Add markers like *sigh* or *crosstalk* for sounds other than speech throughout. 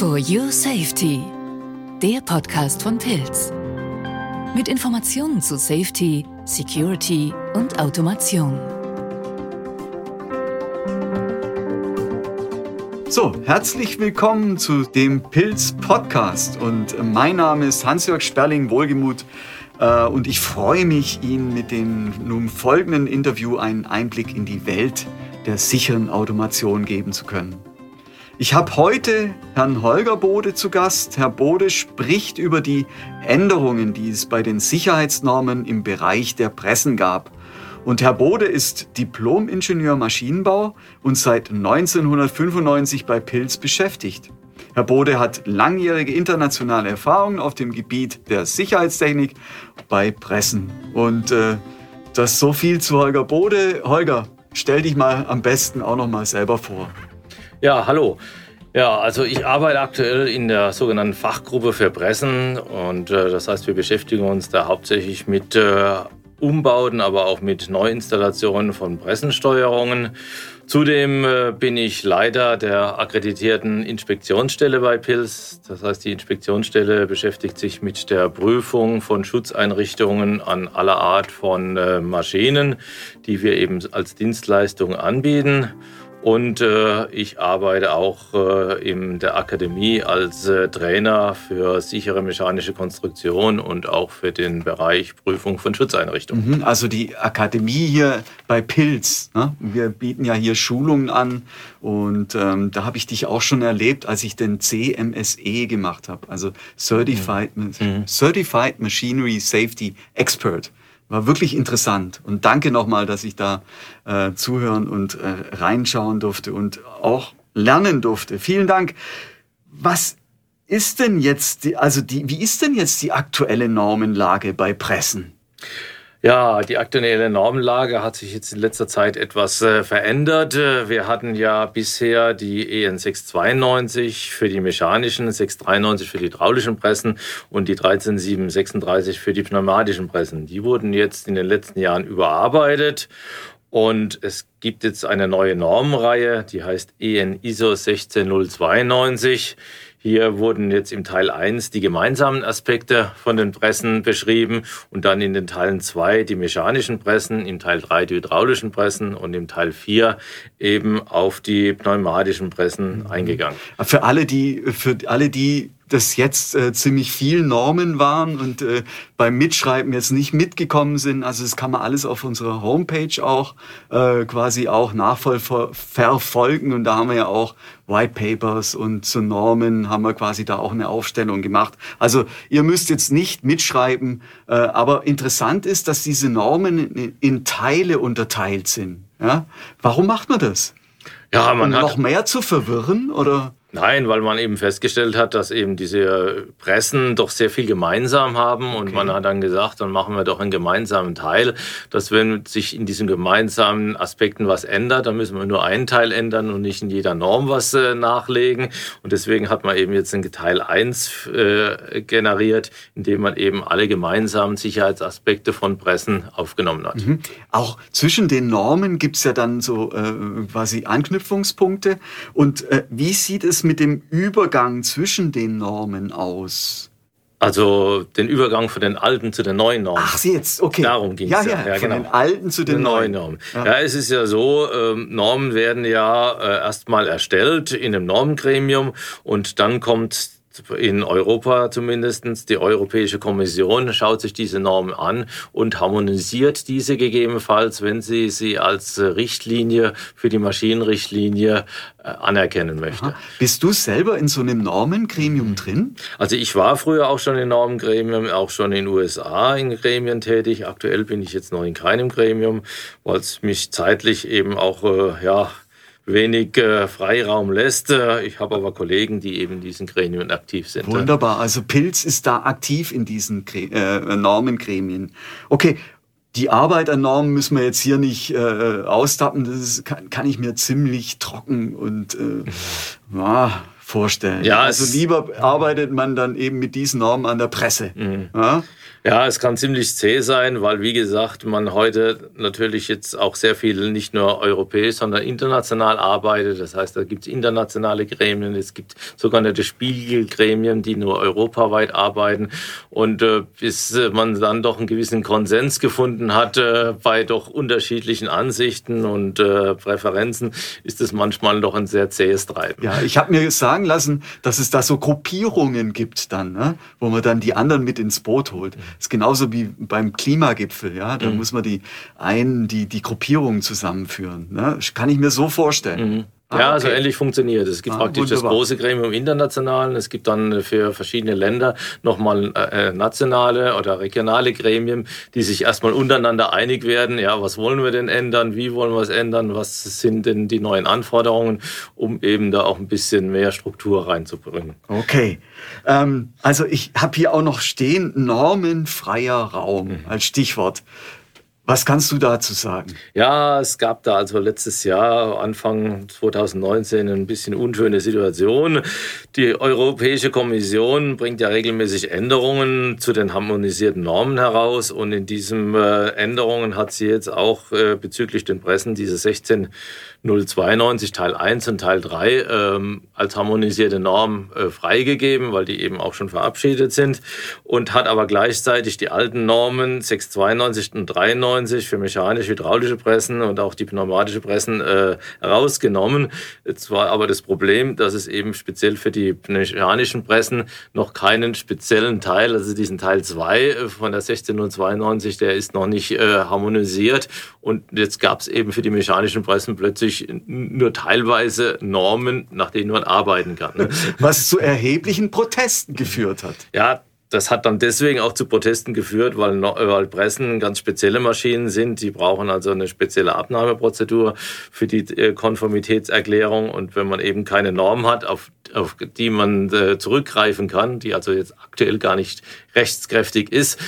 For Your Safety, der Podcast von Pilz. Mit Informationen zu Safety, Security und Automation. So, herzlich willkommen zu dem Pilz Podcast und mein Name ist Hans-Jörg Sperling, Wohlgemut äh, und ich freue mich, Ihnen mit dem nun folgenden Interview einen Einblick in die Welt der sicheren Automation geben zu können. Ich habe heute Herrn Holger Bode zu Gast. Herr Bode spricht über die Änderungen, die es bei den Sicherheitsnormen im Bereich der Pressen gab. Und Herr Bode ist Diplom-Ingenieur Maschinenbau und seit 1995 bei Pilz beschäftigt. Herr Bode hat langjährige internationale Erfahrungen auf dem Gebiet der Sicherheitstechnik bei Pressen. Und äh, das so viel zu Holger Bode. Holger, stell dich mal am besten auch noch mal selber vor. Ja, hallo. Ja, also ich arbeite aktuell in der sogenannten Fachgruppe für Pressen und äh, das heißt, wir beschäftigen uns da hauptsächlich mit äh, Umbauten, aber auch mit Neuinstallationen von Pressensteuerungen. Zudem äh, bin ich Leiter der akkreditierten Inspektionsstelle bei PILS. Das heißt, die Inspektionsstelle beschäftigt sich mit der Prüfung von Schutzeinrichtungen an aller Art von äh, Maschinen, die wir eben als Dienstleistung anbieten. Und äh, ich arbeite auch äh, in der Akademie als äh, Trainer für sichere mechanische Konstruktion und auch für den Bereich Prüfung von Schutzeinrichtungen. Mhm, also die Akademie hier bei Pilz. Ne? Wir bieten ja hier Schulungen an und ähm, da habe ich dich auch schon erlebt, als ich den CMSE gemacht habe, also Certified, mhm. Certified Machinery Safety Expert. War wirklich interessant. Und danke nochmal, dass ich da äh, zuhören und äh, reinschauen durfte und auch lernen durfte. Vielen Dank. Was ist denn jetzt, die, also die, wie ist denn jetzt die aktuelle Normenlage bei Pressen? Ja, die aktuelle Normenlage hat sich jetzt in letzter Zeit etwas äh, verändert. Äh, wir hatten ja bisher die EN 692 für die mechanischen, 693 für die hydraulischen Pressen und die 13736 für die pneumatischen Pressen. Die wurden jetzt in den letzten Jahren überarbeitet und es gibt jetzt eine neue Normenreihe, die heißt EN ISO 16092. Hier wurden jetzt im Teil 1 die gemeinsamen Aspekte von den Pressen beschrieben und dann in den Teilen 2 die mechanischen Pressen, im Teil 3 die hydraulischen Pressen und im Teil 4 eben auf die pneumatischen Pressen mhm. eingegangen. Für alle, die, für alle, die das jetzt äh, ziemlich viel Normen waren und äh, beim Mitschreiben jetzt nicht mitgekommen sind. Also das kann man alles auf unserer Homepage auch äh, quasi auch nachverfolgen und da haben wir ja auch White Papers und zu Normen haben wir quasi da auch eine Aufstellung gemacht. Also ihr müsst jetzt nicht mitschreiben, äh, aber interessant ist, dass diese Normen in, in Teile unterteilt sind. Ja? Warum macht man das? Ja, man um hat noch mehr zu verwirren oder? Nein, weil man eben festgestellt hat, dass eben diese Pressen doch sehr viel gemeinsam haben und man hat dann gesagt, dann machen wir doch einen gemeinsamen Teil, dass wenn sich in diesen gemeinsamen Aspekten was ändert, dann müssen wir nur einen Teil ändern und nicht in jeder Norm was äh, nachlegen und deswegen hat man eben jetzt einen Teil 1 äh, generiert, indem man eben alle gemeinsamen Sicherheitsaspekte von Pressen aufgenommen hat. Mhm. Auch zwischen den Normen gibt es ja dann so äh, quasi Anknüpfungspunkte und äh, wie sieht es mit dem Übergang zwischen den Normen aus? Also den Übergang von den alten zu den neuen Normen. Ach, jetzt, okay. Darum ging es. Ja, ja, ja, von genau. den alten zu den, den neuen. Normen. Ja. ja. es ist ja so, ähm, Normen werden ja äh, erstmal erstellt in einem Normengremium und dann kommt in Europa zumindest, die Europäische Kommission schaut sich diese Normen an und harmonisiert diese gegebenenfalls, wenn sie sie als Richtlinie für die Maschinenrichtlinie äh, anerkennen möchte. Aha. Bist du selber in so einem Normengremium drin? Also ich war früher auch schon in Normengremium, auch schon in den USA in Gremien tätig. Aktuell bin ich jetzt noch in keinem Gremium, weil es mich zeitlich eben auch äh, ja wenig äh, Freiraum lässt. Äh, ich habe aber Kollegen, die eben in diesen Gremien aktiv sind. Wunderbar. Also Pilz ist da aktiv in diesen äh, Normengremien. Okay. Die Arbeit an Normen müssen wir jetzt hier nicht äh, austappen. Das ist, kann, kann, ich mir ziemlich trocken und äh, *laughs* ja, vorstellen. Ja, also lieber arbeitet man dann eben mit diesen Normen an der Presse. Mhm. Ja? Ja, es kann ziemlich zäh sein, weil, wie gesagt, man heute natürlich jetzt auch sehr viel nicht nur europäisch, sondern international arbeitet. Das heißt, da gibt es internationale Gremien, es gibt sogenannte Spiegelgremien, die nur europaweit arbeiten. Und äh, bis man dann doch einen gewissen Konsens gefunden hat äh, bei doch unterschiedlichen Ansichten und äh, Präferenzen, ist es manchmal doch ein sehr zähes Treiben. Ja, ich habe mir sagen lassen, dass es da so Gruppierungen gibt dann, ne? wo man dann die anderen mit ins Boot holt. Das ist genauso wie beim Klimagipfel, ja. Da mhm. muss man die einen, die, die Gruppierungen zusammenführen. Ne? Kann ich mir so vorstellen. Ah, ja, also okay. also ähnlich funktioniert. Es gibt ah, praktisch wunderbar. das große Gremium international. Es gibt dann für verschiedene Länder nochmal äh, nationale oder regionale Gremien, die sich erstmal untereinander einig werden. Ja, was wollen wir denn ändern? Wie wollen wir es ändern? Was sind denn die neuen Anforderungen, um eben da auch ein bisschen mehr Struktur reinzubringen? Okay. Ähm, also ich habe hier auch noch stehen, normenfreier Raum mhm. als Stichwort. Was kannst du dazu sagen? Ja, es gab da also letztes Jahr, Anfang 2019, ein bisschen unschöne Situation. Die Europäische Kommission bringt ja regelmäßig Änderungen zu den harmonisierten Normen heraus und in diesen äh, Änderungen hat sie jetzt auch äh, bezüglich den Pressen diese 16 092 Teil 1 und Teil 3 ähm, als harmonisierte Norm äh, freigegeben, weil die eben auch schon verabschiedet sind und hat aber gleichzeitig die alten Normen 692 und 93 für mechanisch-hydraulische Pressen und auch die pneumatische Pressen äh, rausgenommen. Jetzt war aber das Problem, dass es eben speziell für die mechanischen Pressen noch keinen speziellen Teil, also diesen Teil 2 äh, von der 16092, der ist noch nicht äh, harmonisiert und jetzt gab es eben für die mechanischen Pressen plötzlich nur teilweise Normen, nach denen man arbeiten kann. Ne? Was zu erheblichen Protesten geführt hat. Ja, das hat dann deswegen auch zu Protesten geführt, weil, weil Pressen ganz spezielle Maschinen sind. Die brauchen also eine spezielle Abnahmeprozedur für die äh, Konformitätserklärung. Und wenn man eben keine Norm hat, auf, auf die man äh, zurückgreifen kann, die also jetzt aktuell gar nicht rechtskräftig ist,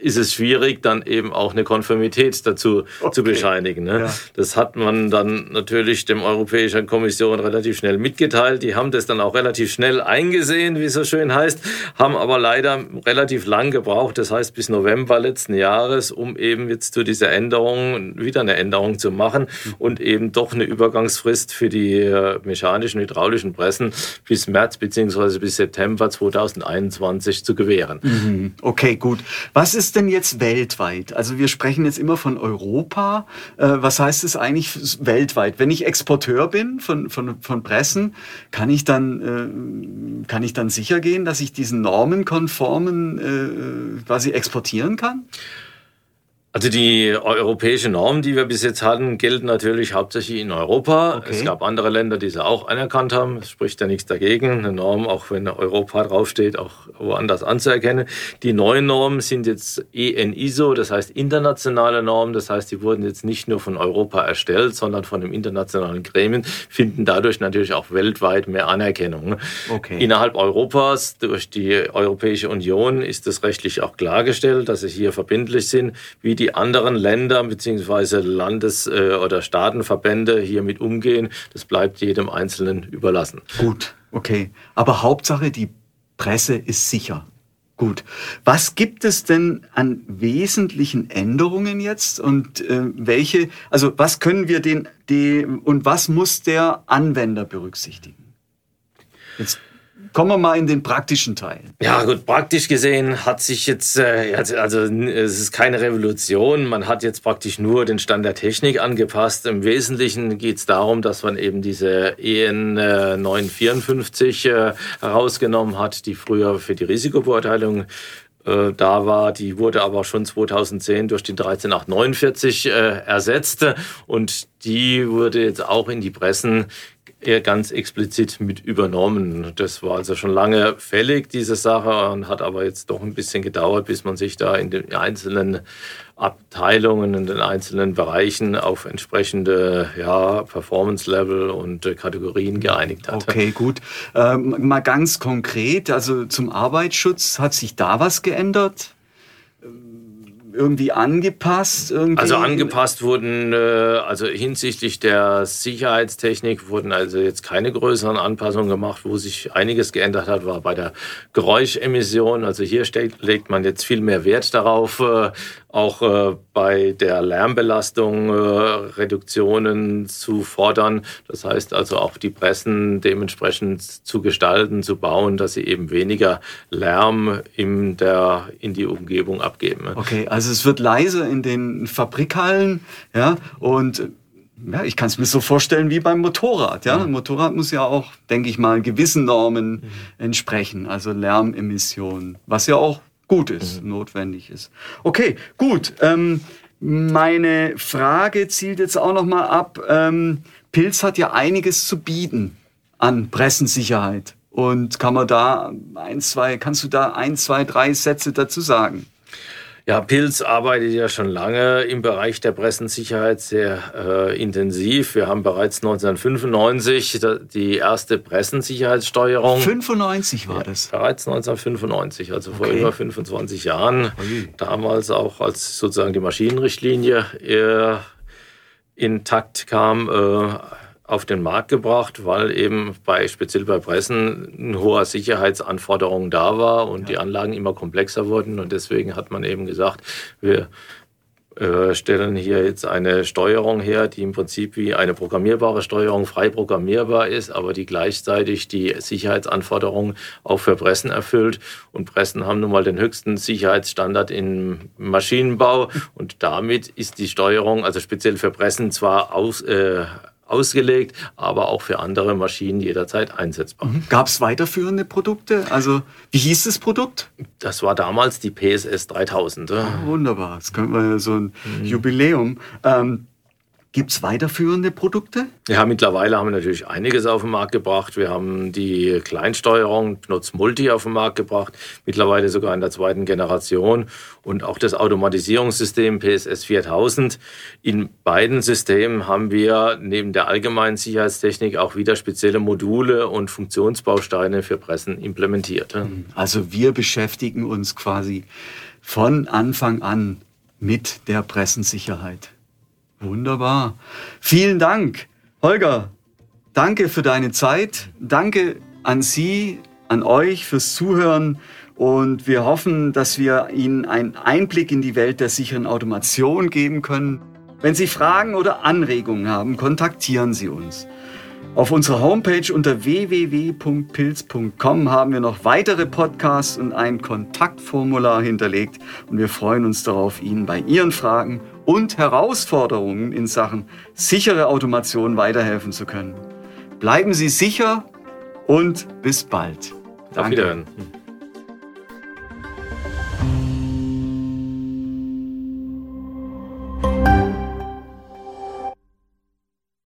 ist es schwierig, dann eben auch eine Konformität dazu okay. zu bescheinigen. Ne? Ja. Das hat man dann natürlich dem Europäischen Kommission relativ schnell mitgeteilt. Die haben das dann auch relativ schnell eingesehen, wie es so schön heißt, haben aber leider relativ lang gebraucht, das heißt bis November letzten Jahres, um eben jetzt zu dieser Änderung wieder eine Änderung zu machen und eben doch eine Übergangsfrist für die äh, mechanischen, hydraulischen Pressen bis März bzw. bis September 2021 zu gewähren. Mhm. Okay, gut. Was ist ist denn jetzt weltweit? Also wir sprechen jetzt immer von Europa. Äh, was heißt es eigentlich weltweit? Wenn ich Exporteur bin von, von, von Pressen, kann ich, dann, äh, kann ich dann sicher gehen, dass ich diesen normenkonformen äh, quasi exportieren kann? Also die europäische Normen, die wir bis jetzt hatten, gelten natürlich hauptsächlich in Europa. Okay. Es gab andere Länder, die sie auch anerkannt haben. Es spricht ja nichts dagegen, eine Norm, auch wenn Europa draufsteht, auch woanders anzuerkennen. Die neuen Normen sind jetzt EN-ISO, das heißt internationale Normen. Das heißt, die wurden jetzt nicht nur von Europa erstellt, sondern von dem internationalen Gremien, finden dadurch natürlich auch weltweit mehr Anerkennung. Okay. Innerhalb Europas, durch die Europäische Union, ist es rechtlich auch klargestellt, dass sie hier verbindlich sind, wie die anderen Länder bzw. Landes- äh, oder Staatenverbände hiermit umgehen, das bleibt jedem Einzelnen überlassen. Gut, okay. Aber Hauptsache, die Presse ist sicher. Gut. Was gibt es denn an wesentlichen Änderungen jetzt und äh, welche, also was können wir den, die, und was muss der Anwender berücksichtigen? Jetzt kommen wir mal in den praktischen Teil. Ja, gut, praktisch gesehen hat sich jetzt, äh, also es ist keine Revolution, man hat jetzt praktisch nur den Stand der Technik angepasst. Im Wesentlichen geht es darum, dass man eben diese EN 954 äh, herausgenommen hat, die früher für die Risikobeurteilung äh, da war. Die wurde aber schon 2010 durch die 13849 äh, ersetzt und die wurde jetzt auch in die Pressen er ganz explizit mit übernommen. Das war also schon lange fällig, diese Sache, und hat aber jetzt doch ein bisschen gedauert, bis man sich da in den einzelnen Abteilungen, in den einzelnen Bereichen auf entsprechende ja, Performance-Level und Kategorien geeinigt hat. Okay, gut. Ähm, mal ganz konkret, also zum Arbeitsschutz, hat sich da was geändert? Irgendwie angepasst? Irgendwie? Also angepasst wurden, äh, also hinsichtlich der Sicherheitstechnik wurden also jetzt keine größeren Anpassungen gemacht. Wo sich einiges geändert hat, war bei der Geräuschemission. Also hier legt man jetzt viel mehr Wert darauf, äh, auch äh, bei der Lärmbelastung Reduktionen zu fordern. Das heißt also auch die Pressen dementsprechend zu gestalten, zu bauen, dass sie eben weniger Lärm in, der, in die Umgebung abgeben. Okay, also es wird leiser in den Fabrikhallen, ja, und ja, ich kann es mir so vorstellen wie beim Motorrad. Ja? Ein Motorrad muss ja auch, denke ich mal, gewissen Normen mhm. entsprechen, also Lärmemissionen, was ja auch gut ist, mhm. notwendig ist. Okay, gut. Ähm, meine Frage zielt jetzt auch noch mal ab. Ähm, Pilz hat ja einiges zu bieten an Pressensicherheit. Und kann man da ein, zwei, kannst du da ein, zwei, drei Sätze dazu sagen? Ja, Pilz arbeitet ja schon lange im Bereich der Pressensicherheit sehr äh, intensiv. Wir haben bereits 1995 die erste Pressensicherheitssteuerung. 95 war das? Ja, bereits 1995, also vor über 25 Jahren. Okay. Damals auch, als sozusagen die Maschinenrichtlinie äh, intakt kam, äh, auf den Markt gebracht, weil eben bei, speziell bei Pressen ein hoher Sicherheitsanforderungen da war und ja. die Anlagen immer komplexer wurden. Und deswegen hat man eben gesagt, wir äh, stellen hier jetzt eine Steuerung her, die im Prinzip wie eine programmierbare Steuerung frei programmierbar ist, aber die gleichzeitig die Sicherheitsanforderungen auch für Pressen erfüllt. Und Pressen haben nun mal den höchsten Sicherheitsstandard im Maschinenbau und damit ist die Steuerung, also speziell für Pressen, zwar aus, äh, ausgelegt, aber auch für andere Maschinen jederzeit einsetzbar. Mhm. Gab es weiterführende Produkte? Also wie hieß das Produkt? Das war damals die PSS 3000. Ah, wunderbar, das könnte man so ein mhm. Jubiläum. Ähm, Gibt es weiterführende Produkte? Ja, mittlerweile haben wir natürlich einiges auf den Markt gebracht. Wir haben die Kleinsteuerung Knutz Multi auf den Markt gebracht, mittlerweile sogar in der zweiten Generation und auch das Automatisierungssystem PSS 4000. In beiden Systemen haben wir neben der allgemeinen Sicherheitstechnik auch wieder spezielle Module und Funktionsbausteine für Pressen implementiert. Also wir beschäftigen uns quasi von Anfang an mit der Pressensicherheit. Wunderbar. Vielen Dank. Holger, danke für deine Zeit. Danke an Sie, an euch fürs Zuhören. Und wir hoffen, dass wir Ihnen einen Einblick in die Welt der sicheren Automation geben können. Wenn Sie Fragen oder Anregungen haben, kontaktieren Sie uns. Auf unserer Homepage unter www.pilz.com haben wir noch weitere Podcasts und ein Kontaktformular hinterlegt und wir freuen uns darauf, Ihnen bei Ihren Fragen und Herausforderungen in Sachen sichere Automation weiterhelfen zu können. Bleiben Sie sicher und bis bald. Danke. Auf Wiederhören.